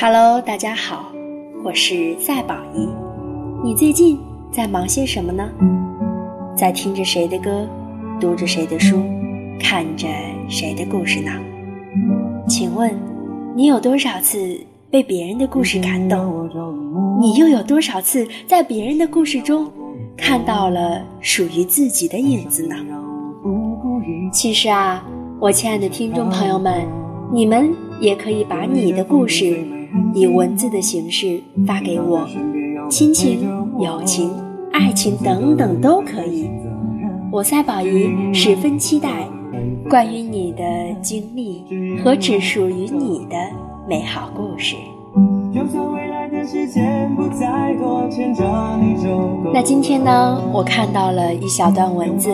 Hello，大家好，我是赛宝仪。你最近在忙些什么呢？在听着谁的歌，读着谁的书，看着谁的故事呢？请问，你有多少次被别人的故事感动？你又有多少次在别人的故事中看到了属于自己的影子呢？其实啊，我亲爱的听众朋友们，你们也可以把你的故事以文字的形式发给我，亲情、友情、爱情等等都可以。我赛宝仪十分期待关于你的经历和只属于你的美好故事。那今天呢，我看到了一小段文字，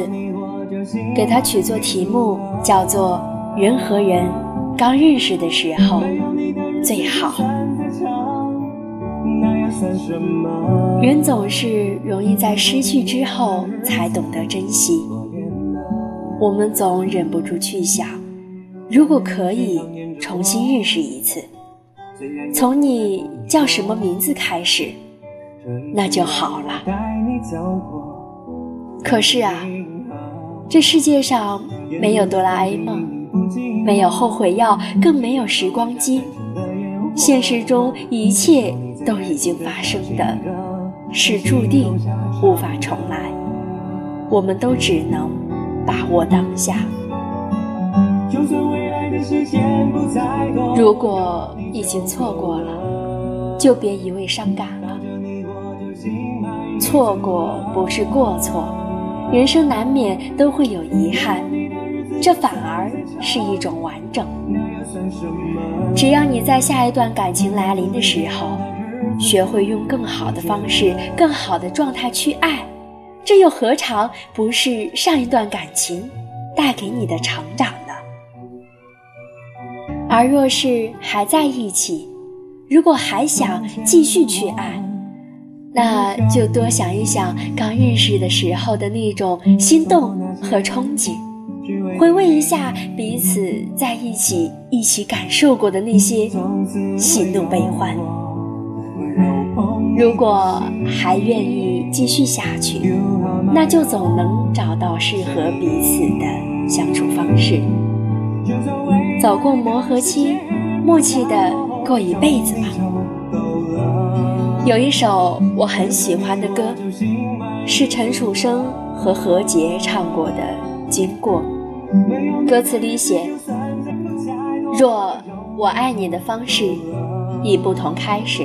给它取作题目，叫做“人和人刚认识的时候最好”。人总是容易在失去之后才懂得珍惜。我们总忍不住去想，如果可以重新认识一次，从你叫什么名字开始，那就好了。可是啊，这世界上没有哆啦 A 梦，没有后悔药，更没有时光机。现实中一切都已经发生的，是注定无法重来。我们都只能把握当下。如果已经错过了，就别一味伤感了。错过不是过错，人生难免都会有遗憾，这反而是一种完整。只要你在下一段感情来临的时候，学会用更好的方式、更好的状态去爱，这又何尝不是上一段感情带给你的成长呢？而若是还在一起，如果还想继续去爱，那就多想一想刚认识的时候的那种心动和憧憬。回味一下彼此在一起一起感受过的那些喜怒悲欢。如果还愿意继续下去，那就总能找到适合彼此的相处方式。走过磨合期，默契的过一辈子吧。有一首我很喜欢的歌，是陈楚生和何洁唱过的《经过》。歌词里写：“若我爱你的方式已不同开始，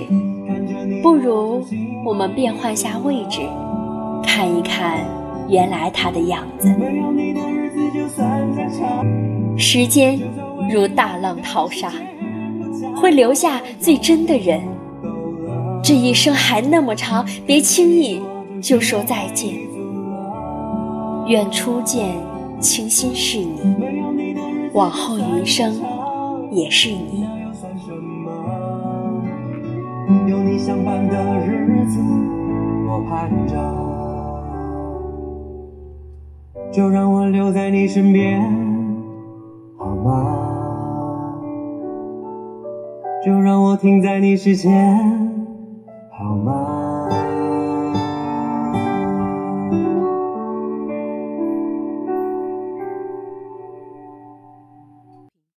不如我们变换下位置，看一看原来他的样子。时间如大浪淘沙，会留下最真的人。这一生还那么长，别轻易就说再见。愿初见。”清心是你，往后余生也是你。有你相伴的日子，我盼着，就让我留在你身边，好吗？就让我停在你视线，好吗？